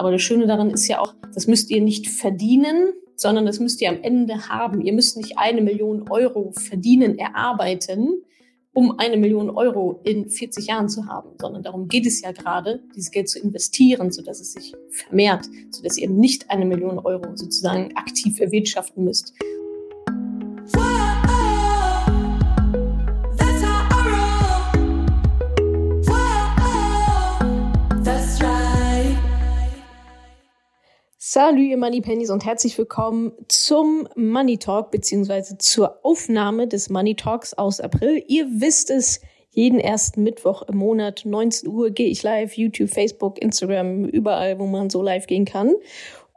Aber das Schöne daran ist ja auch, das müsst ihr nicht verdienen, sondern das müsst ihr am Ende haben. Ihr müsst nicht eine Million Euro verdienen, erarbeiten, um eine Million Euro in 40 Jahren zu haben, sondern darum geht es ja gerade, dieses Geld zu investieren, sodass es sich vermehrt, sodass ihr nicht eine Million Euro sozusagen aktiv erwirtschaften müsst. Salut, ihr Money Pennies und herzlich willkommen zum Money Talk beziehungsweise zur Aufnahme des Money Talks aus April. Ihr wisst es, jeden ersten Mittwoch im Monat, 19 Uhr, gehe ich live, YouTube, Facebook, Instagram, überall, wo man so live gehen kann.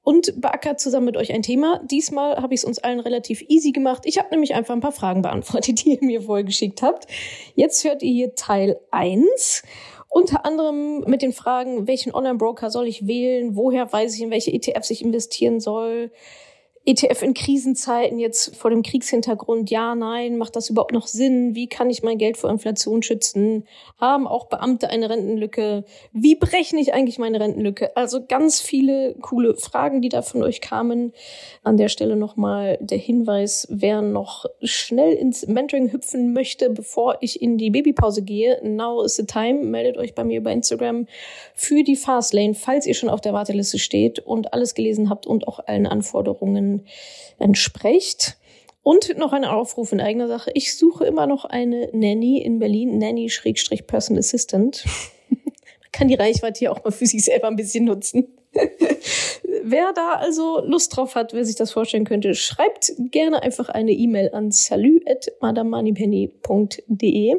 Und beackert zusammen mit euch ein Thema. Diesmal habe ich es uns allen relativ easy gemacht. Ich habe nämlich einfach ein paar Fragen beantwortet, die ihr mir vorher geschickt habt. Jetzt hört ihr hier Teil 1. Unter anderem mit den Fragen, welchen Online-Broker soll ich wählen? Woher weiß ich, in welche ETFs ich investieren soll? ETF in Krisenzeiten jetzt vor dem Kriegshintergrund, ja, nein, macht das überhaupt noch Sinn? Wie kann ich mein Geld vor Inflation schützen? Haben auch Beamte eine Rentenlücke? Wie berechne ich eigentlich meine Rentenlücke? Also ganz viele coole Fragen, die da von euch kamen. An der Stelle nochmal der Hinweis, wer noch schnell ins Mentoring hüpfen möchte, bevor ich in die Babypause gehe, now is the time, meldet euch bei mir über Instagram für die Fastlane, falls ihr schon auf der Warteliste steht und alles gelesen habt und auch allen Anforderungen entspricht. Und noch ein Aufruf in eigener Sache. Ich suche immer noch eine Nanny in Berlin, Nanny-Personal Assistant. Man kann die Reichweite hier auch mal für sich selber ein bisschen nutzen. wer da also Lust drauf hat, wer sich das vorstellen könnte, schreibt gerne einfach eine E-Mail an salut.madamoneypenny.de.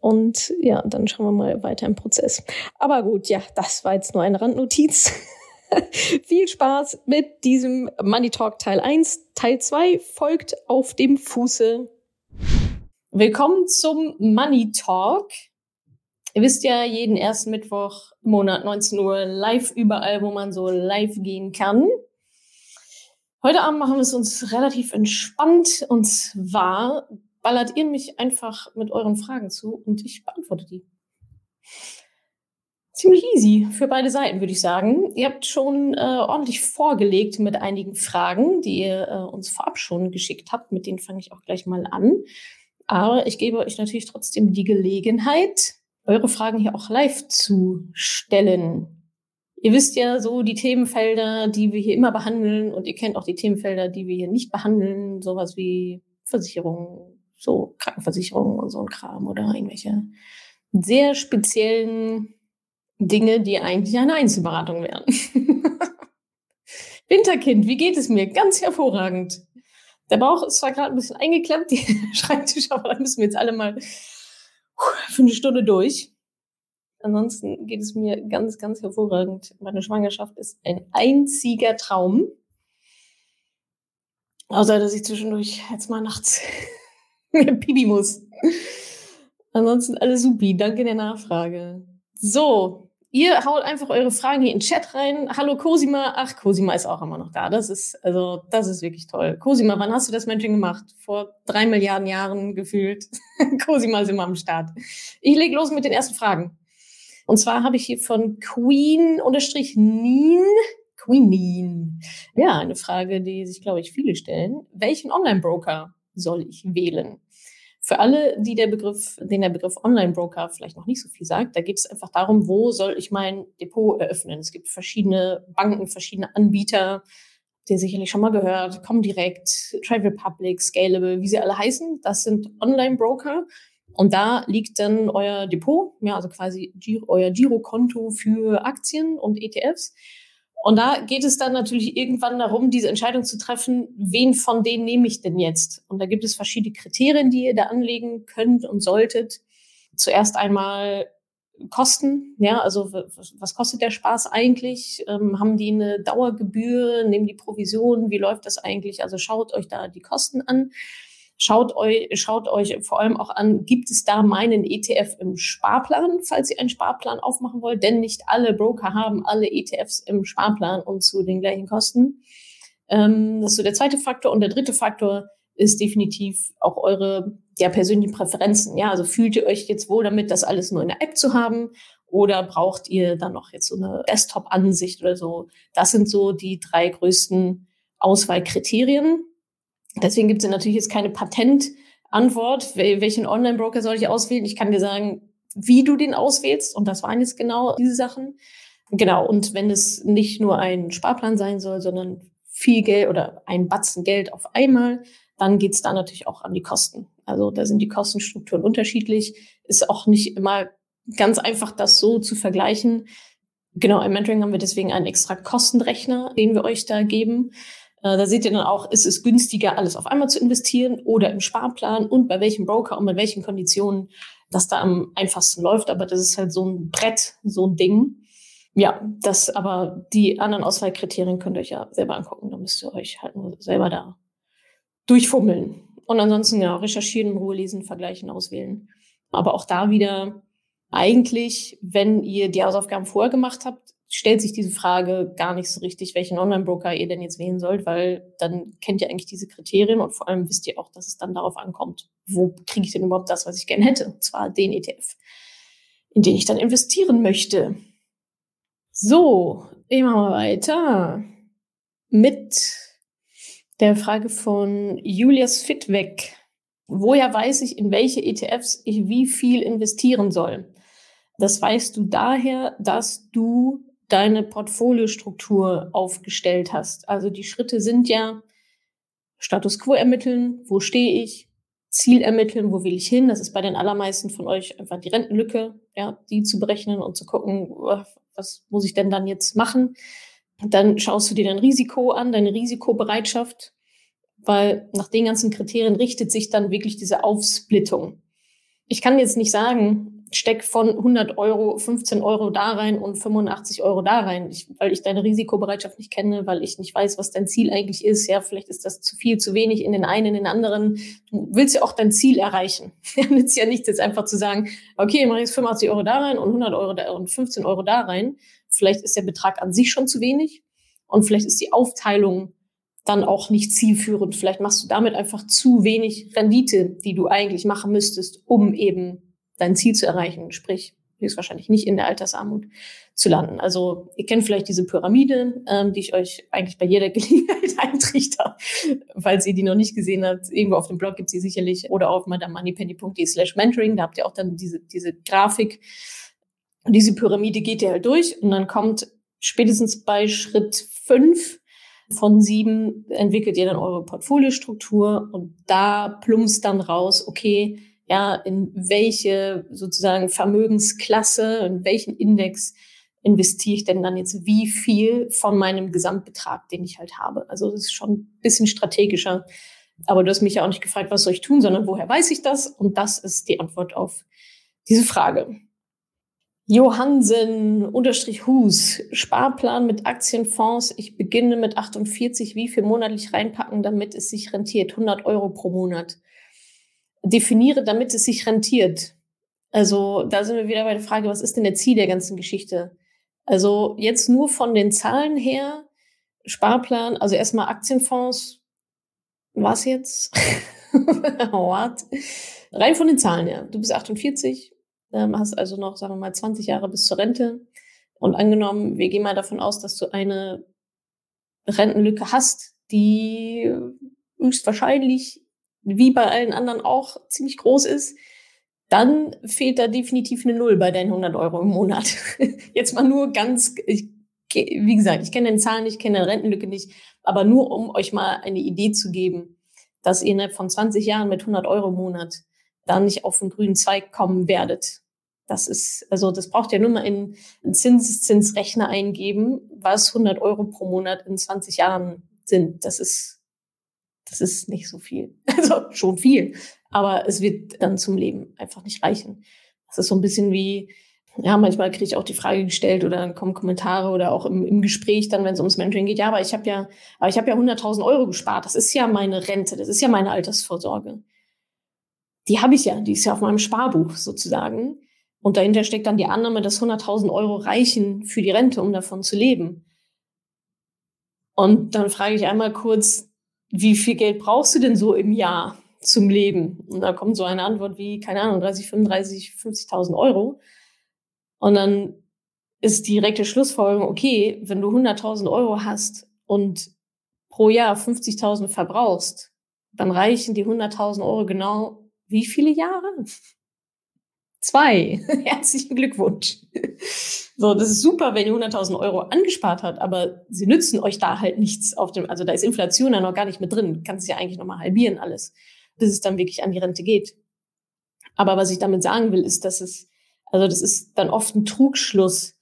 Und ja, dann schauen wir mal weiter im Prozess. Aber gut, ja, das war jetzt nur eine Randnotiz. Viel Spaß mit diesem Money Talk Teil 1. Teil 2 folgt auf dem Fuße. Willkommen zum Money Talk. Ihr wisst ja, jeden ersten Mittwoch im Monat 19 Uhr live überall, wo man so live gehen kann. Heute Abend machen wir es uns relativ entspannt und zwar ballert ihr mich einfach mit euren Fragen zu und ich beantworte die ziemlich easy für beide Seiten, würde ich sagen. Ihr habt schon äh, ordentlich vorgelegt mit einigen Fragen, die ihr äh, uns vorab schon geschickt habt. Mit denen fange ich auch gleich mal an. Aber ich gebe euch natürlich trotzdem die Gelegenheit, eure Fragen hier auch live zu stellen. Ihr wisst ja so die Themenfelder, die wir hier immer behandeln und ihr kennt auch die Themenfelder, die wir hier nicht behandeln, sowas wie Versicherungen, so Krankenversicherungen und so ein Kram oder irgendwelche sehr speziellen Dinge, die eigentlich eine Einzelberatung wären. Winterkind, wie geht es mir? Ganz hervorragend. Der Bauch ist zwar gerade ein bisschen eingeklemmt, die Schreibtisch, aber da müssen wir jetzt alle mal für eine Stunde durch. Ansonsten geht es mir ganz, ganz hervorragend. Meine Schwangerschaft ist ein einziger Traum. Außer, dass ich zwischendurch jetzt mal nachts Pipi muss. Ansonsten alles supi. Danke der Nachfrage. So, Ihr haut einfach eure Fragen hier in den Chat rein. Hallo Cosima. Ach, Cosima ist auch immer noch da. Das ist, also, das ist wirklich toll. Cosima, wann hast du das Mentoring gemacht? Vor drei Milliarden Jahren gefühlt. Cosima ist immer am Start. Ich leg los mit den ersten Fragen. Und zwar habe ich hier von Queen Ja, eine Frage, die sich, glaube ich, viele stellen. Welchen Online-Broker soll ich wählen? Für alle, die der Begriff, den der Begriff Online-Broker vielleicht noch nicht so viel sagt, da geht es einfach darum, wo soll ich mein Depot eröffnen? Es gibt verschiedene Banken, verschiedene Anbieter, die sicherlich schon mal gehört, Comdirect, Trade Republic, Scalable, wie sie alle heißen. Das sind Online-Broker. Und da liegt dann euer Depot, ja, also quasi euer Girokonto für Aktien und ETFs. Und da geht es dann natürlich irgendwann darum, diese Entscheidung zu treffen, wen von denen nehme ich denn jetzt? Und da gibt es verschiedene Kriterien, die ihr da anlegen könnt und solltet. Zuerst einmal Kosten, ja, also was kostet der Spaß eigentlich? Ähm, haben die eine Dauergebühr? Nehmen die Provisionen? Wie läuft das eigentlich? Also schaut euch da die Kosten an. Schaut euch, schaut euch vor allem auch an, gibt es da meinen ETF im Sparplan, falls ihr einen Sparplan aufmachen wollt? Denn nicht alle Broker haben alle ETFs im Sparplan und zu den gleichen Kosten. Ähm, das ist so der zweite Faktor. Und der dritte Faktor ist definitiv auch eure ja, persönlichen Präferenzen. Ja, also fühlt ihr euch jetzt wohl damit, das alles nur in der App zu haben? oder braucht ihr dann noch jetzt so eine Desktop-Ansicht oder so? Das sind so die drei größten Auswahlkriterien. Deswegen gibt es natürlich jetzt keine Patentantwort, welchen Online-Broker soll ich auswählen. Ich kann dir sagen, wie du den auswählst. Und das waren jetzt genau diese Sachen. Genau. Und wenn es nicht nur ein Sparplan sein soll, sondern viel Geld oder ein Batzen Geld auf einmal, dann geht's da natürlich auch an die Kosten. Also da sind die Kostenstrukturen unterschiedlich. Ist auch nicht immer ganz einfach, das so zu vergleichen. Genau, im Mentoring haben wir deswegen einen extra Kostenrechner, den wir euch da geben. Äh, da seht ihr dann auch, ist es günstiger, alles auf einmal zu investieren oder im Sparplan und bei welchem Broker und mit welchen Konditionen das da am einfachsten läuft. Aber das ist halt so ein Brett, so ein Ding. Ja, das aber die anderen Auswahlkriterien könnt ihr euch ja selber angucken. Da müsst ihr euch halt nur selber da durchfummeln. Und ansonsten ja, recherchieren, in Ruhe lesen, vergleichen, auswählen. Aber auch da wieder eigentlich, wenn ihr die Hausaufgaben vorher gemacht habt, stellt sich diese Frage gar nicht so richtig, welchen Online-Broker ihr denn jetzt wählen sollt, weil dann kennt ihr eigentlich diese Kriterien und vor allem wisst ihr auch, dass es dann darauf ankommt, wo kriege ich denn überhaupt das, was ich gerne hätte, und zwar den ETF, in den ich dann investieren möchte. So, mal weiter mit der Frage von Julius Fitweg. Woher weiß ich, in welche ETFs ich wie viel investieren soll? Das weißt du daher, dass du deine Portfoliostruktur aufgestellt hast. Also die Schritte sind ja Status quo ermitteln, wo stehe ich, Ziel ermitteln, wo will ich hin. Das ist bei den allermeisten von euch einfach die Rentenlücke, ja, die zu berechnen und zu gucken, was muss ich denn dann jetzt machen. Dann schaust du dir dein Risiko an, deine Risikobereitschaft, weil nach den ganzen Kriterien richtet sich dann wirklich diese Aufsplittung. Ich kann jetzt nicht sagen, steck von 100 Euro 15 Euro da rein und 85 Euro da rein, ich, weil ich deine Risikobereitschaft nicht kenne, weil ich nicht weiß, was dein Ziel eigentlich ist. Ja, vielleicht ist das zu viel, zu wenig in den einen, in den anderen. Du willst ja auch dein Ziel erreichen. Nützt ja nichts, jetzt einfach zu sagen, okay, mache jetzt 85 Euro da rein und 100 Euro da und 15 Euro da rein. Vielleicht ist der Betrag an sich schon zu wenig und vielleicht ist die Aufteilung dann auch nicht zielführend. Vielleicht machst du damit einfach zu wenig Rendite, die du eigentlich machen müsstest, um eben dein Ziel zu erreichen, sprich höchstwahrscheinlich nicht in der Altersarmut zu landen. Also ihr kennt vielleicht diese Pyramide, ähm, die ich euch eigentlich bei jeder Gelegenheit eintrichter. Falls ihr die noch nicht gesehen habt, irgendwo auf dem Blog gibt sie sicherlich oder auf madamoneypenny.de slash mentoring. Da habt ihr auch dann diese, diese Grafik. Und diese Pyramide geht ihr halt durch und dann kommt spätestens bei Schritt fünf von sieben entwickelt ihr dann eure Portfoliostruktur und da plumpst dann raus, okay, ja, in welche sozusagen Vermögensklasse, in welchen Index investiere ich denn dann jetzt wie viel von meinem Gesamtbetrag, den ich halt habe. Also das ist schon ein bisschen strategischer. Aber du hast mich ja auch nicht gefragt, was soll ich tun, sondern woher weiß ich das? Und das ist die Antwort auf diese Frage. Johansen unterstrich Hus, Sparplan mit Aktienfonds. Ich beginne mit 48, wie viel monatlich reinpacken, damit es sich rentiert? 100 Euro pro Monat definiere, damit es sich rentiert. Also da sind wir wieder bei der Frage, was ist denn der Ziel der ganzen Geschichte? Also jetzt nur von den Zahlen her, Sparplan, also erstmal Aktienfonds, was jetzt? What? Rein von den Zahlen her. Du bist 48, ähm, hast also noch, sagen wir mal, 20 Jahre bis zur Rente. Und angenommen, wir gehen mal davon aus, dass du eine Rentenlücke hast, die höchstwahrscheinlich wie bei allen anderen auch ziemlich groß ist, dann fehlt da definitiv eine Null bei deinen 100 Euro im Monat. Jetzt mal nur ganz, ich, wie gesagt, ich kenne den Zahlen nicht, kenne die Rentenlücke nicht, aber nur um euch mal eine Idee zu geben, dass ihr innerhalb von 20 Jahren mit 100 Euro im Monat da nicht auf den grünen Zweig kommen werdet. Das ist, also das braucht ihr nur mal in einen Zinseszinsrechner eingeben, was 100 Euro pro Monat in 20 Jahren sind. Das ist das ist nicht so viel. Also schon viel, aber es wird dann zum Leben einfach nicht reichen. Das ist so ein bisschen wie, ja, manchmal kriege ich auch die Frage gestellt oder dann kommen Kommentare oder auch im, im Gespräch dann, wenn es ums Mentoring geht, ja, aber ich habe ja, aber ich habe ja 100.000 Euro gespart. Das ist ja meine Rente, das ist ja meine Altersvorsorge. Die habe ich ja, die ist ja auf meinem Sparbuch sozusagen. Und dahinter steckt dann die Annahme, dass 100.000 Euro reichen für die Rente, um davon zu leben. Und dann frage ich einmal kurz, wie viel Geld brauchst du denn so im Jahr zum Leben? Und da kommt so eine Antwort wie, keine Ahnung, 30, 35, 50.000 Euro. Und dann ist die direkte Schlussfolgerung, okay, wenn du 100.000 Euro hast und pro Jahr 50.000 verbrauchst, dann reichen die 100.000 Euro genau wie viele Jahre? Zwei. Herzlichen Glückwunsch. So, das ist super, wenn ihr 100.000 Euro angespart habt, aber sie nützen euch da halt nichts auf dem, also da ist Inflation ja noch gar nicht mit drin. Kannst ja eigentlich nochmal halbieren alles, bis es dann wirklich an die Rente geht. Aber was ich damit sagen will, ist, dass es, also das ist dann oft ein Trugschluss,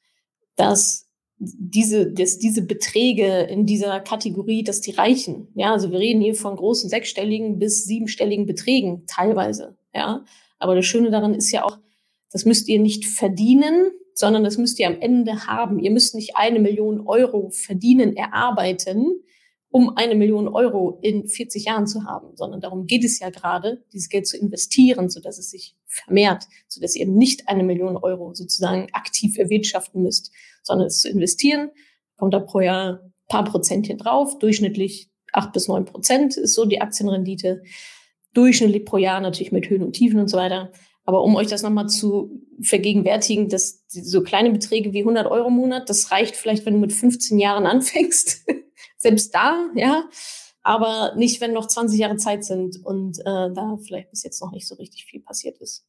dass diese, dass diese Beträge in dieser Kategorie, dass die reichen. Ja, also wir reden hier von großen sechsstelligen bis siebenstelligen Beträgen teilweise. Ja, aber das Schöne daran ist ja auch, das müsst ihr nicht verdienen, sondern das müsst ihr am Ende haben. Ihr müsst nicht eine Million Euro verdienen, erarbeiten, um eine Million Euro in 40 Jahren zu haben, sondern darum geht es ja gerade, dieses Geld zu investieren, so dass es sich vermehrt, so dass ihr nicht eine Million Euro sozusagen aktiv erwirtschaften müsst, sondern es zu investieren, kommt da pro Jahr paar Prozentchen drauf, durchschnittlich acht bis neun Prozent ist so die Aktienrendite, durchschnittlich pro Jahr natürlich mit Höhen und Tiefen und so weiter. Aber um euch das nochmal zu vergegenwärtigen, dass so kleine Beträge wie 100 Euro im Monat, das reicht vielleicht, wenn du mit 15 Jahren anfängst. Selbst da, ja. Aber nicht, wenn noch 20 Jahre Zeit sind und äh, da vielleicht bis jetzt noch nicht so richtig viel passiert ist.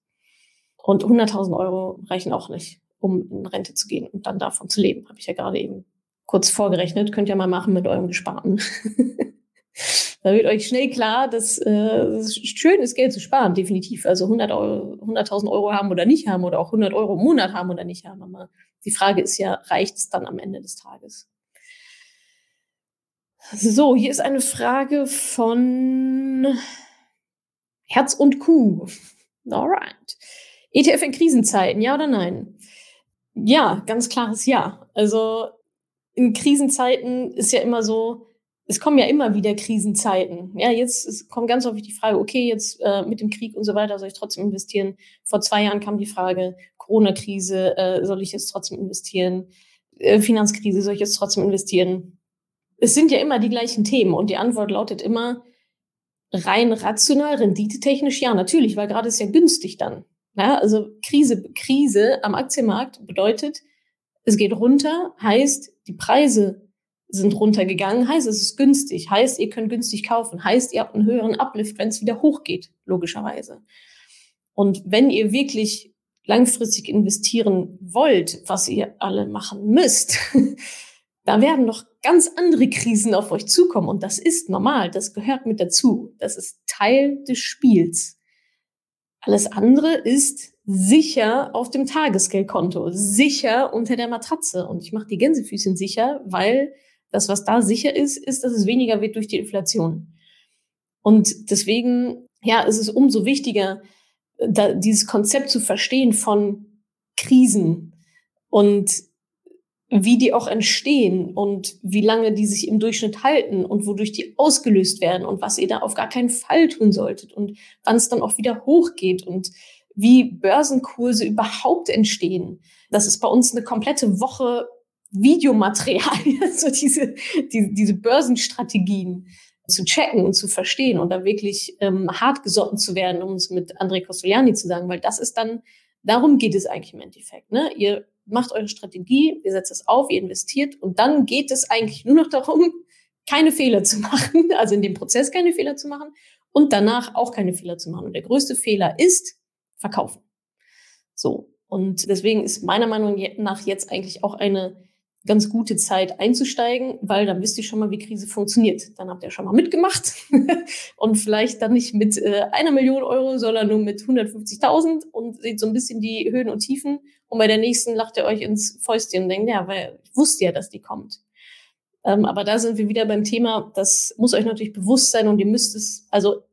Und 100.000 Euro reichen auch nicht, um in Rente zu gehen und dann davon zu leben. Habe ich ja gerade eben kurz vorgerechnet. Könnt ihr mal machen mit eurem Gesparten. da wird euch schnell klar, dass äh, es schön ist, Geld zu sparen, definitiv. Also 100 Euro, 100.000 Euro haben oder nicht haben oder auch 100 Euro im Monat haben oder nicht haben. Aber die Frage ist ja, reicht es dann am Ende des Tages? So, hier ist eine Frage von Herz und Kuh. Alright. ETF in Krisenzeiten, ja oder nein? Ja, ganz klares Ja. Also in Krisenzeiten ist ja immer so, es kommen ja immer wieder Krisenzeiten. Ja, jetzt kommt ganz häufig die Frage, okay, jetzt äh, mit dem Krieg und so weiter soll ich trotzdem investieren. Vor zwei Jahren kam die Frage, Corona-Krise, äh, soll ich jetzt trotzdem investieren? Äh, Finanzkrise, soll ich jetzt trotzdem investieren? Es sind ja immer die gleichen Themen und die Antwort lautet immer rein rational, renditetechnisch, ja, natürlich, weil gerade ist ja günstig dann. Ja, also Krise, Krise am Aktienmarkt bedeutet, es geht runter, heißt, die Preise sind runtergegangen, heißt es ist günstig, heißt ihr könnt günstig kaufen, heißt ihr habt einen höheren Uplift, wenn es wieder hochgeht, logischerweise. Und wenn ihr wirklich langfristig investieren wollt, was ihr alle machen müsst, da werden noch ganz andere Krisen auf euch zukommen. Und das ist normal, das gehört mit dazu, das ist Teil des Spiels. Alles andere ist sicher auf dem Tagesgeldkonto, sicher unter der Matratze. Und ich mache die Gänsefüßchen sicher, weil das, was da sicher ist, ist, dass es weniger wird durch die Inflation. Und deswegen, ja, ist es umso wichtiger, da, dieses Konzept zu verstehen von Krisen und wie die auch entstehen und wie lange die sich im Durchschnitt halten und wodurch die ausgelöst werden und was ihr da auf gar keinen Fall tun solltet und wann es dann auch wieder hochgeht und wie Börsenkurse überhaupt entstehen. Das ist bei uns eine komplette Woche Videomaterial, so diese, die, diese Börsenstrategien zu checken und zu verstehen und da wirklich ähm, hart gesotten zu werden, um es mit André Costoliani zu sagen, weil das ist dann, darum geht es eigentlich im Endeffekt. Ne? Ihr macht eure Strategie, ihr setzt es auf, ihr investiert und dann geht es eigentlich nur noch darum, keine Fehler zu machen, also in dem Prozess keine Fehler zu machen und danach auch keine Fehler zu machen. Und der größte Fehler ist verkaufen. So. Und deswegen ist meiner Meinung nach jetzt eigentlich auch eine ganz gute Zeit einzusteigen, weil dann wisst ihr schon mal, wie Krise funktioniert. Dann habt ihr schon mal mitgemacht und vielleicht dann nicht mit äh, einer Million Euro, sondern nur mit 150.000 und seht so ein bisschen die Höhen und Tiefen. Und bei der nächsten lacht ihr euch ins Fäustchen und denkt, ja, weil ich wusste ja, dass die kommt. Ähm, aber da sind wir wieder beim Thema, das muss euch natürlich bewusst sein und ihr müsst es, also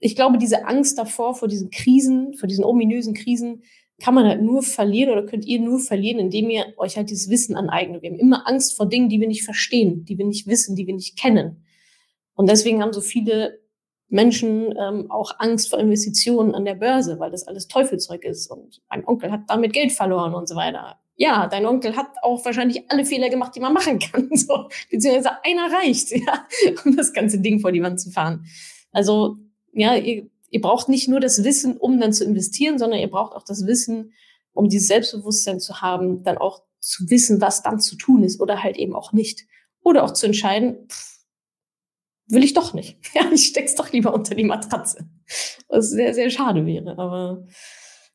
ich glaube, diese Angst davor, vor diesen Krisen, vor diesen ominösen Krisen, kann man halt nur verlieren oder könnt ihr nur verlieren, indem ihr euch halt dieses Wissen aneignet. Wir haben immer Angst vor Dingen, die wir nicht verstehen, die wir nicht wissen, die wir nicht kennen. Und deswegen haben so viele Menschen ähm, auch Angst vor Investitionen an der Börse, weil das alles Teufelzeug ist. Und mein Onkel hat damit Geld verloren und so weiter. Ja, dein Onkel hat auch wahrscheinlich alle Fehler gemacht, die man machen kann. So, beziehungsweise einer reicht, ja, um das ganze Ding vor die Wand zu fahren. Also, ja, ihr ihr braucht nicht nur das Wissen, um dann zu investieren, sondern ihr braucht auch das Wissen, um dieses Selbstbewusstsein zu haben, dann auch zu wissen, was dann zu tun ist oder halt eben auch nicht. Oder auch zu entscheiden, pff, will ich doch nicht. Ja, ich steck's doch lieber unter die Matratze. Was sehr, sehr schade wäre. Aber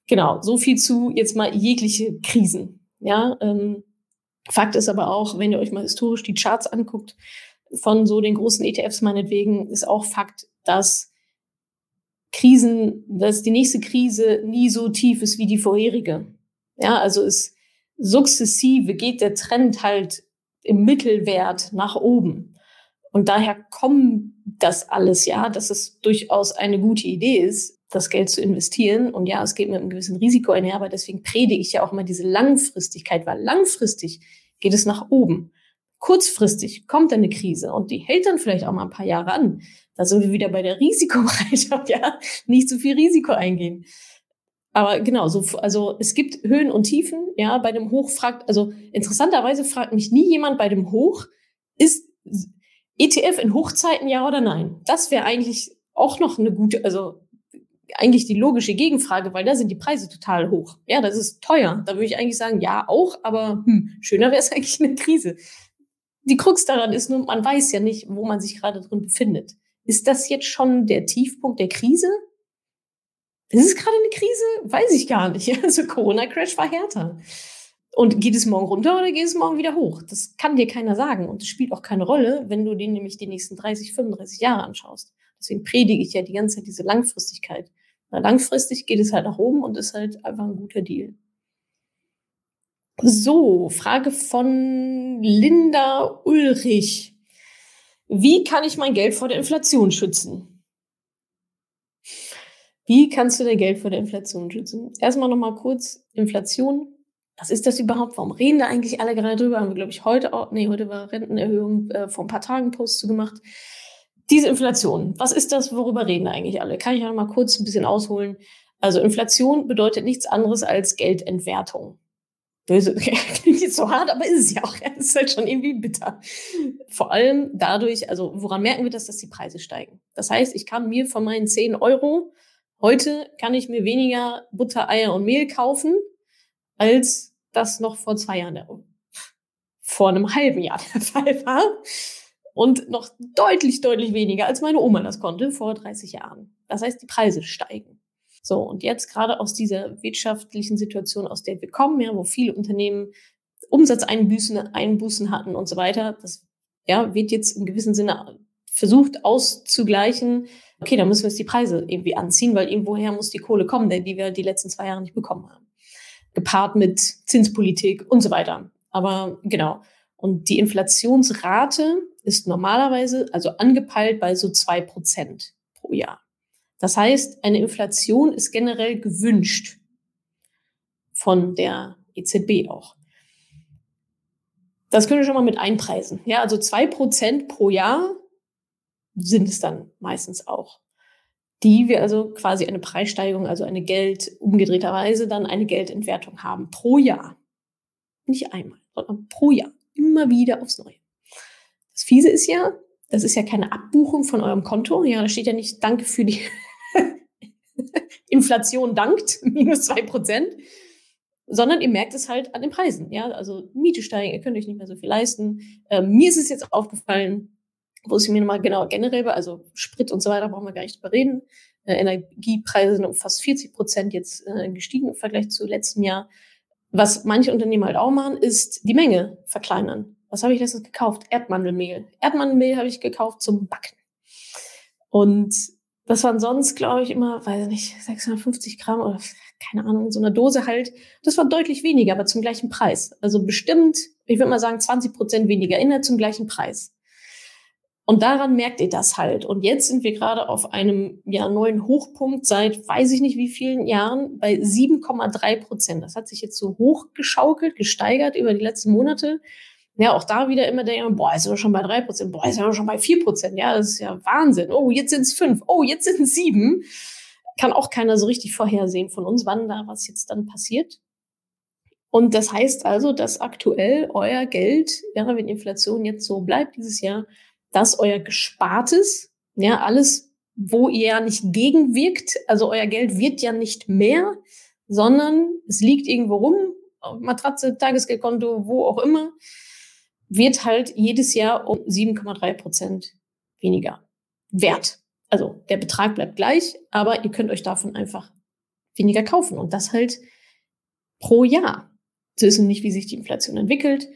genau, so viel zu jetzt mal jegliche Krisen. Ja, ähm, Fakt ist aber auch, wenn ihr euch mal historisch die Charts anguckt, von so den großen ETFs meinetwegen, ist auch Fakt, dass Krisen, dass die nächste Krise nie so tief ist wie die vorherige. Ja, also es sukzessive geht der Trend halt im Mittelwert nach oben. Und daher kommt das alles ja, dass es durchaus eine gute Idee ist, das Geld zu investieren. Und ja, es geht mit einem gewissen Risiko einher, aber deswegen predige ich ja auch immer diese Langfristigkeit, weil langfristig geht es nach oben. Kurzfristig kommt eine Krise und die hält dann vielleicht auch mal ein paar Jahre an. Da sind wir wieder bei der Risikobereitschaft, ja, nicht zu viel Risiko eingehen. Aber genau, so, also es gibt Höhen und Tiefen, ja, bei dem Hoch fragt, also interessanterweise fragt mich nie jemand bei dem Hoch, ist ETF in Hochzeiten ja oder nein? Das wäre eigentlich auch noch eine gute, also eigentlich die logische Gegenfrage, weil da sind die Preise total hoch. Ja, das ist teuer. Da würde ich eigentlich sagen, ja, auch, aber hm, schöner wäre es eigentlich eine Krise. Die Krux daran ist nur, man weiß ja nicht, wo man sich gerade drin befindet. Ist das jetzt schon der Tiefpunkt der Krise? Ist es gerade eine Krise? Weiß ich gar nicht. Also Corona-Crash war härter. Und geht es morgen runter oder geht es morgen wieder hoch? Das kann dir keiner sagen. Und es spielt auch keine Rolle, wenn du den nämlich die nächsten 30, 35 Jahre anschaust. Deswegen predige ich ja die ganze Zeit diese Langfristigkeit. Weil langfristig geht es halt nach oben und ist halt einfach ein guter Deal. So, Frage von Linda Ulrich. Wie kann ich mein Geld vor der Inflation schützen? Wie kannst du dein Geld vor der Inflation schützen? Erstmal nochmal kurz Inflation was ist das überhaupt? Warum reden da eigentlich alle gerade drüber? Haben wir, glaube ich, heute auch, nee, heute war Rentenerhöhung äh, vor ein paar Tagen Post zu gemacht. Diese Inflation, was ist das? Worüber reden eigentlich alle? Kann ich ja noch mal kurz ein bisschen ausholen. Also Inflation bedeutet nichts anderes als Geldentwertung. Böse, klingt jetzt so hart, aber ist es ja auch. Es ist halt schon irgendwie bitter. Vor allem dadurch, also woran merken wir das, dass die Preise steigen? Das heißt, ich kann mir von meinen 10 Euro, heute kann ich mir weniger Butter, Eier und Mehl kaufen, als das noch vor zwei Jahren, vor einem halben Jahr der Fall war. Und noch deutlich, deutlich weniger, als meine Oma das konnte vor 30 Jahren. Das heißt, die Preise steigen. So, und jetzt gerade aus dieser wirtschaftlichen Situation, aus der wir kommen, ja, wo viele Unternehmen Umsatzeinbußen Einbußen hatten und so weiter, das ja, wird jetzt im gewissen Sinne versucht auszugleichen. Okay, da müssen wir jetzt die Preise irgendwie anziehen, weil irgendwoher muss die Kohle kommen, die wir die letzten zwei Jahre nicht bekommen haben gepaart mit Zinspolitik und so weiter. Aber genau. Und die Inflationsrate ist normalerweise, also angepeilt bei so zwei Prozent pro Jahr. Das heißt, eine Inflation ist generell gewünscht von der EZB auch. Das können wir schon mal mit einpreisen. Ja, also zwei Prozent pro Jahr sind es dann meistens auch die wir also quasi eine Preissteigerung, also eine Geld, umgedrehterweise dann eine Geldentwertung haben pro Jahr. Nicht einmal, sondern pro Jahr. Immer wieder aufs Neue. Das Fiese ist ja, das ist ja keine Abbuchung von eurem Konto. Ja, da steht ja nicht Danke für die Inflation dankt, minus zwei Prozent, sondern ihr merkt es halt an den Preisen. Ja, also Miete steigen, ihr könnt euch nicht mehr so viel leisten. Ähm, mir ist es jetzt aufgefallen, wo es mir nochmal genau generell war, also Sprit und so weiter, brauchen wir gar nicht drüber reden. Äh, Energiepreise sind um fast 40 Prozent jetzt äh, gestiegen im Vergleich zu letztem Jahr. Was manche Unternehmen halt auch machen, ist die Menge verkleinern. Was habe ich letztens gekauft? Erdmandelmehl. Erdmandelmehl habe ich gekauft zum Backen. Und das waren sonst, glaube ich, immer, weiß ich nicht, 650 Gramm oder keine Ahnung, so eine Dose halt. Das war deutlich weniger, aber zum gleichen Preis. Also bestimmt, ich würde mal sagen, 20 Prozent weniger innerhalb zum gleichen Preis. Und daran merkt ihr das halt. Und jetzt sind wir gerade auf einem ja, neuen Hochpunkt seit weiß ich nicht wie vielen Jahren bei 7,3 Prozent. Das hat sich jetzt so hochgeschaukelt, gesteigert über die letzten Monate. Ja, auch da wieder immer der, boah, ist aber schon bei drei Prozent, boah, ist aber schon bei vier Prozent. Ja, das ist ja Wahnsinn. Oh, jetzt sind es fünf. Oh, jetzt sind es sieben. Kann auch keiner so richtig vorhersehen von uns, wann da was jetzt dann passiert. Und das heißt also, dass aktuell euer Geld, ja, wenn Inflation jetzt so bleibt dieses Jahr, dass euer Gespartes, ja, alles, wo ihr ja nicht gegenwirkt, also euer Geld wird ja nicht mehr, sondern es liegt irgendwo rum, Matratze, Tagesgeldkonto, wo auch immer, wird halt jedes Jahr um 7,3 Prozent weniger wert. Also der Betrag bleibt gleich, aber ihr könnt euch davon einfach weniger kaufen und das halt pro Jahr. Sie wissen nicht, wie sich die Inflation entwickelt,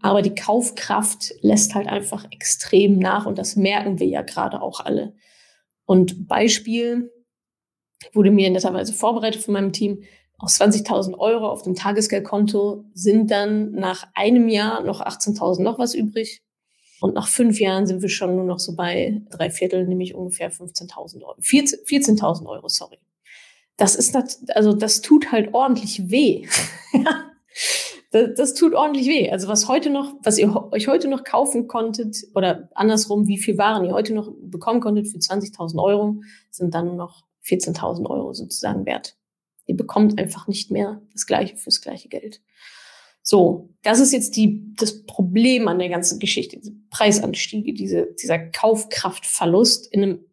aber die Kaufkraft lässt halt einfach extrem nach und das merken wir ja gerade auch alle. Und Beispiel wurde mir netterweise vorbereitet von meinem Team. Aus 20.000 Euro auf dem Tagesgeldkonto sind dann nach einem Jahr noch 18.000 noch was übrig. Und nach fünf Jahren sind wir schon nur noch so bei drei Viertel, nämlich ungefähr 15.000 Euro. 14.000 Euro, sorry. Das ist, also das tut halt ordentlich weh. das, das tut ordentlich weh. Also was heute noch, was ihr euch heute noch kaufen konntet oder andersrum, wie viel Waren ihr heute noch bekommen konntet für 20.000 Euro, sind dann noch 14.000 Euro sozusagen wert. Ihr bekommt einfach nicht mehr das Gleiche fürs gleiche Geld. So, das ist jetzt die, das Problem an der ganzen Geschichte, diese Preisanstiege, diese, dieser Kaufkraftverlust in einem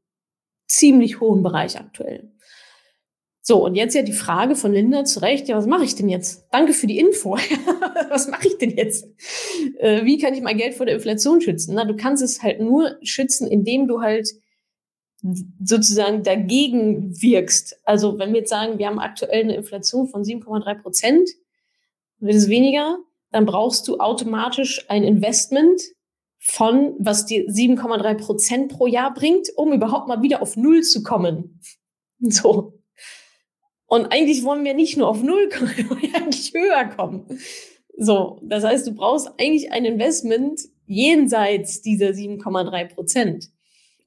ziemlich hohen Bereich aktuell. So, und jetzt ja die Frage von Linda zu Recht, ja, was mache ich denn jetzt? Danke für die Info. was mache ich denn jetzt? Äh, wie kann ich mein Geld vor der Inflation schützen? Na, du kannst es halt nur schützen, indem du halt sozusagen dagegen wirkst. Also wenn wir jetzt sagen, wir haben aktuell eine Inflation von 7,3 Prozent, wird es weniger, dann brauchst du automatisch ein Investment von, was dir 7,3 Prozent pro Jahr bringt, um überhaupt mal wieder auf Null zu kommen. So. Und eigentlich wollen wir nicht nur auf Null kommen, wir wollen eigentlich höher kommen. So. Das heißt, du brauchst eigentlich ein Investment jenseits dieser 7,3 Prozent.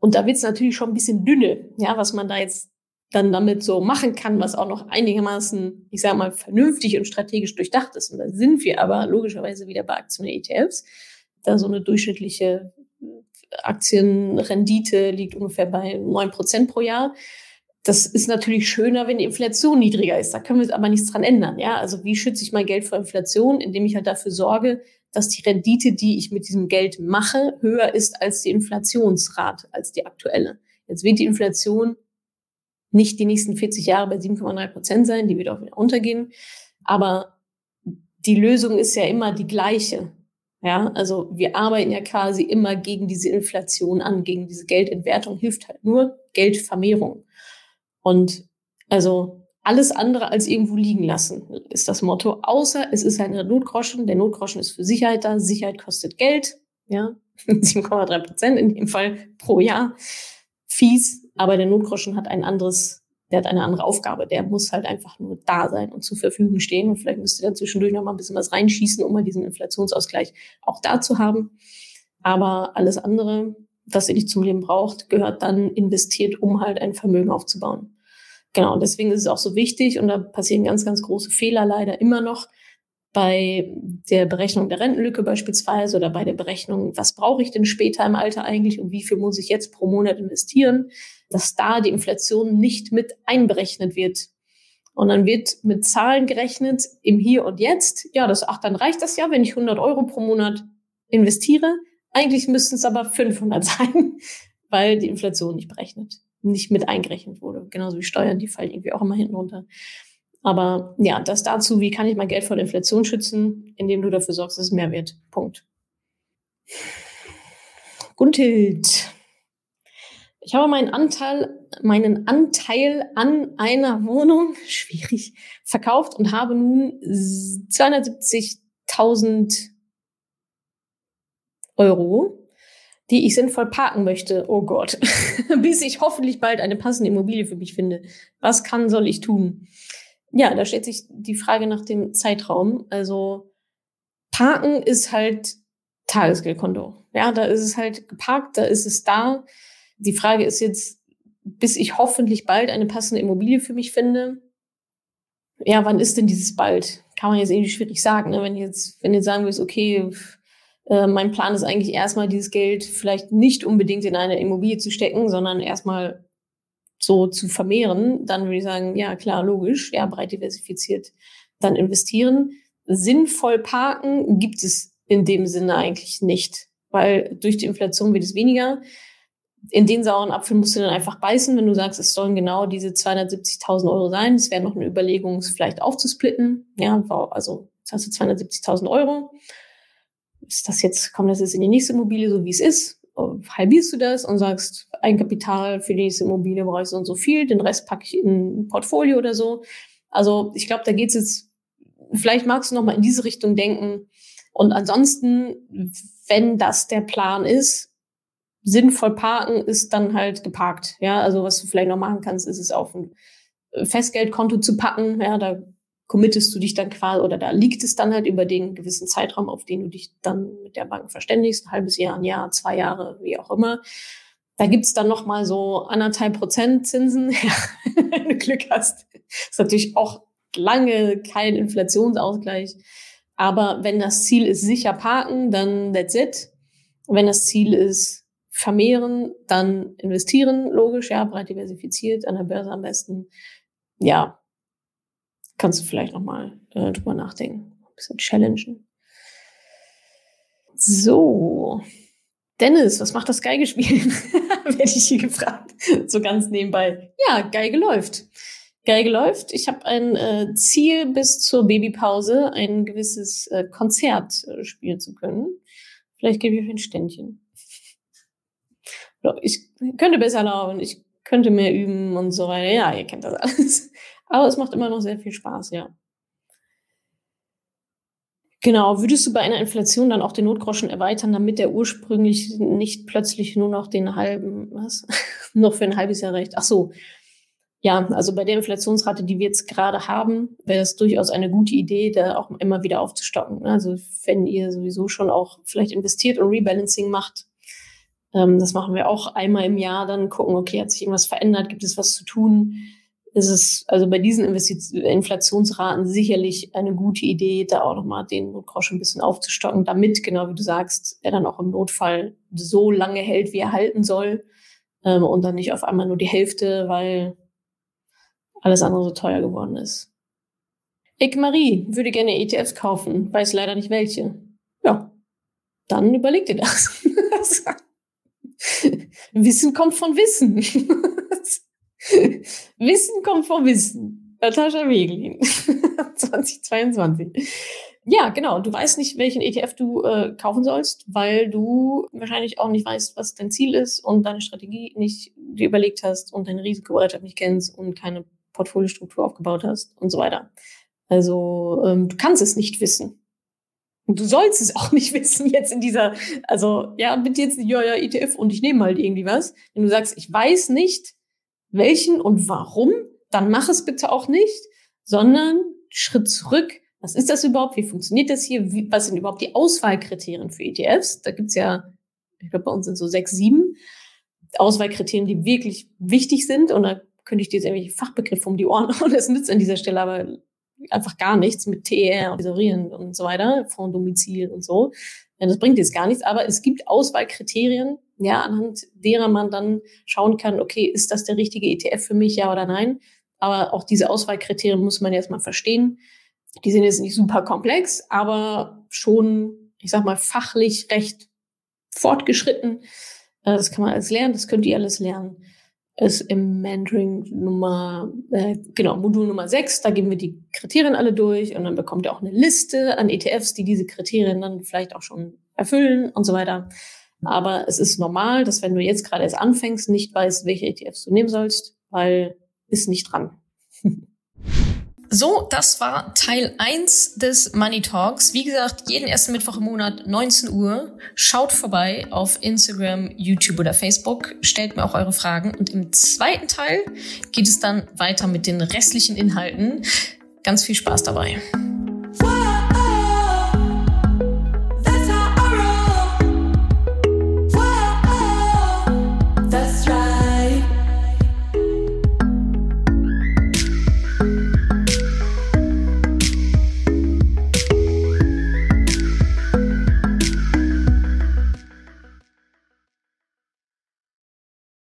Und da wird es natürlich schon ein bisschen dünne, ja, was man da jetzt dann damit so machen kann, was auch noch einigermaßen, ich sage mal, vernünftig und strategisch durchdacht ist. Und da sind wir aber logischerweise wieder bei Aktien und ETFs. Da so eine durchschnittliche Aktienrendite liegt ungefähr bei neun Prozent pro Jahr. Das ist natürlich schöner, wenn die Inflation niedriger ist. Da können wir aber nichts dran ändern. Ja, also wie schütze ich mein Geld vor Inflation, indem ich halt dafür sorge, dass die Rendite, die ich mit diesem Geld mache, höher ist als die Inflationsrate, als die aktuelle. Jetzt wird die Inflation nicht die nächsten 40 Jahre bei 7,3 Prozent sein, die wird auch wieder untergehen. Aber die Lösung ist ja immer die gleiche. Ja, also wir arbeiten ja quasi immer gegen diese Inflation an, gegen diese Geldentwertung hilft halt nur Geldvermehrung. Und also alles andere als irgendwo liegen lassen, ist das Motto. Außer es ist ein Notgroschen. Der Notgroschen ist für Sicherheit da. Sicherheit kostet Geld. Ja, 7,3 Prozent in dem Fall pro Jahr. Fies. Aber der Notgroschen hat ein anderes, der hat eine andere Aufgabe. Der muss halt einfach nur da sein und zur Verfügung stehen. Und vielleicht müsst ihr dann zwischendurch noch mal ein bisschen was reinschießen, um mal diesen Inflationsausgleich auch da zu haben. Aber alles andere, was ihr nicht zum Leben braucht, gehört dann investiert, um halt ein Vermögen aufzubauen. Genau, deswegen ist es auch so wichtig und da passieren ganz, ganz große Fehler leider immer noch bei der Berechnung der Rentenlücke beispielsweise oder bei der Berechnung, was brauche ich denn später im Alter eigentlich und wie viel muss ich jetzt pro Monat investieren, dass da die Inflation nicht mit einberechnet wird. Und dann wird mit Zahlen gerechnet im Hier und Jetzt. Ja, das, ach, dann reicht das ja, wenn ich 100 Euro pro Monat investiere. Eigentlich müssten es aber 500 sein, weil die Inflation nicht berechnet nicht mit eingerechnet wurde. Genauso wie Steuern, die fallen irgendwie auch immer hinten runter. Aber ja, das dazu, wie kann ich mein Geld vor der Inflation schützen, indem du dafür sorgst, dass es mehr wird. Punkt. Gunthild. Ich habe meinen Anteil, meinen Anteil an einer Wohnung, schwierig, verkauft und habe nun 270.000 Euro die ich sinnvoll parken möchte. Oh Gott. Bis ich hoffentlich bald eine passende Immobilie für mich finde. Was kann, soll ich tun? Ja, da stellt sich die Frage nach dem Zeitraum. Also parken ist halt Tagesgeldkonto. Ja, da ist es halt geparkt, da ist es da. Die Frage ist jetzt, bis ich hoffentlich bald eine passende Immobilie für mich finde. Ja, wann ist denn dieses bald? Kann man jetzt irgendwie schwierig sagen. Ne? Wenn jetzt, wenn jetzt sagen wir, okay, äh, mein Plan ist eigentlich erstmal dieses Geld vielleicht nicht unbedingt in eine Immobilie zu stecken, sondern erstmal so zu vermehren, dann würde ich sagen, ja klar, logisch, ja, breit diversifiziert, dann investieren. Sinnvoll parken gibt es in dem Sinne eigentlich nicht, weil durch die Inflation wird es weniger. in den sauren Apfel musst du dann einfach beißen, wenn du sagst, es sollen genau diese 270.000 Euro sein. Es wäre noch eine Überlegung, es vielleicht aufzusplitten. Ja, also jetzt hast du 270.000 Euro. Ist das jetzt, kommt das jetzt in die nächste Immobilie, so wie es ist? Halbierst du das und sagst, Eigenkapital für die nächste Immobilie brauche ich so und so viel, den Rest packe ich in ein Portfolio oder so. Also ich glaube, da geht's jetzt, vielleicht magst du noch mal in diese Richtung denken. Und ansonsten, wenn das der Plan ist, sinnvoll parken ist dann halt geparkt. Ja, also was du vielleicht noch machen kannst, ist es auf ein Festgeldkonto zu packen. Ja, da committest du dich dann quasi oder da liegt es dann halt über den gewissen Zeitraum, auf den du dich dann mit der Bank verständigst, ein halbes Jahr, ein Jahr, zwei Jahre, wie auch immer. Da gibt's dann noch mal so anderthalb Prozent Zinsen, ja, wenn du Glück hast. ist natürlich auch lange kein Inflationsausgleich. Aber wenn das Ziel ist, sicher parken, dann that's it. Wenn das Ziel ist, vermehren, dann investieren, logisch, ja, breit diversifiziert, an der Börse am besten. Ja, kannst du vielleicht nochmal äh, drüber nachdenken. Ein bisschen challengen. So. Dennis, was macht das Geigespielen? Werde ich hier gefragt. So ganz nebenbei. Ja, Geige läuft. Geige läuft. Ich habe ein äh, Ziel, bis zur Babypause ein gewisses äh, Konzert äh, spielen zu können. Vielleicht gebe ich ein Ständchen ich könnte besser laufen, ich könnte mehr üben und so weiter. Ja, ihr kennt das alles. Aber es macht immer noch sehr viel Spaß, ja. Genau, würdest du bei einer Inflation dann auch den Notgroschen erweitern, damit der ursprünglich nicht plötzlich nur noch den halben, was? noch für ein halbes Jahr reicht? Ach so. Ja, also bei der Inflationsrate, die wir jetzt gerade haben, wäre es durchaus eine gute Idee, da auch immer wieder aufzustocken. Also wenn ihr sowieso schon auch vielleicht investiert und Rebalancing macht, ähm, das machen wir auch einmal im Jahr, dann gucken, okay, hat sich irgendwas verändert, gibt es was zu tun? Ist es also bei diesen Investiz Inflationsraten sicherlich eine gute Idee, da auch nochmal den Notgroschen ein bisschen aufzustocken, damit, genau wie du sagst, er dann auch im Notfall so lange hält, wie er halten soll ähm, und dann nicht auf einmal nur die Hälfte, weil alles andere so teuer geworden ist. Ich, Marie, würde gerne ETFs kaufen, weiß leider nicht welche. Ja, dann überleg dir das. Wissen kommt von Wissen. Wissen kommt von Wissen. Natascha Wegelin. 2022. Ja, genau. Du weißt nicht, welchen ETF du äh, kaufen sollst, weil du wahrscheinlich auch nicht weißt, was dein Ziel ist und deine Strategie nicht dir überlegt hast und deine Risikobereitschaft nicht kennst und keine Portfoliostruktur aufgebaut hast und so weiter. Also ähm, du kannst es nicht wissen. Und du sollst es auch nicht wissen jetzt in dieser, also ja, bitte jetzt, ja, ja, ETF und ich nehme halt irgendwie was. Wenn du sagst, ich weiß nicht, welchen und warum, dann mach es bitte auch nicht, sondern Schritt zurück. Was ist das überhaupt? Wie funktioniert das hier? Wie, was sind überhaupt die Auswahlkriterien für ETFs? Da gibt's ja, ich glaube, bei uns sind so sechs, sieben Auswahlkriterien, die wirklich wichtig sind. Und da könnte ich dir jetzt irgendwelche Fachbegriffe um die Ohren hauen. Das nützt an dieser Stelle aber einfach gar nichts mit TR und Isorieren und so weiter, Fonddomizil und so. Ja, das bringt jetzt gar nichts, aber es gibt Auswahlkriterien, ja, anhand derer man dann schauen kann, okay, ist das der richtige ETF für mich, ja oder nein? Aber auch diese Auswahlkriterien muss man jetzt mal verstehen. Die sind jetzt nicht super komplex, aber schon, ich sag mal, fachlich recht fortgeschritten. Äh, das kann man alles lernen, das könnt ihr alles lernen ist im Mentoring Nummer, äh, genau, Modul Nummer 6. Da geben wir die Kriterien alle durch und dann bekommt ihr auch eine Liste an ETFs, die diese Kriterien dann vielleicht auch schon erfüllen und so weiter. Aber es ist normal, dass wenn du jetzt gerade erst anfängst, nicht weißt, welche ETFs du nehmen sollst, weil ist nicht dran. So, das war Teil 1 des Money Talks. Wie gesagt, jeden ersten Mittwoch im Monat 19 Uhr. Schaut vorbei auf Instagram, YouTube oder Facebook. Stellt mir auch eure Fragen. Und im zweiten Teil geht es dann weiter mit den restlichen Inhalten. Ganz viel Spaß dabei.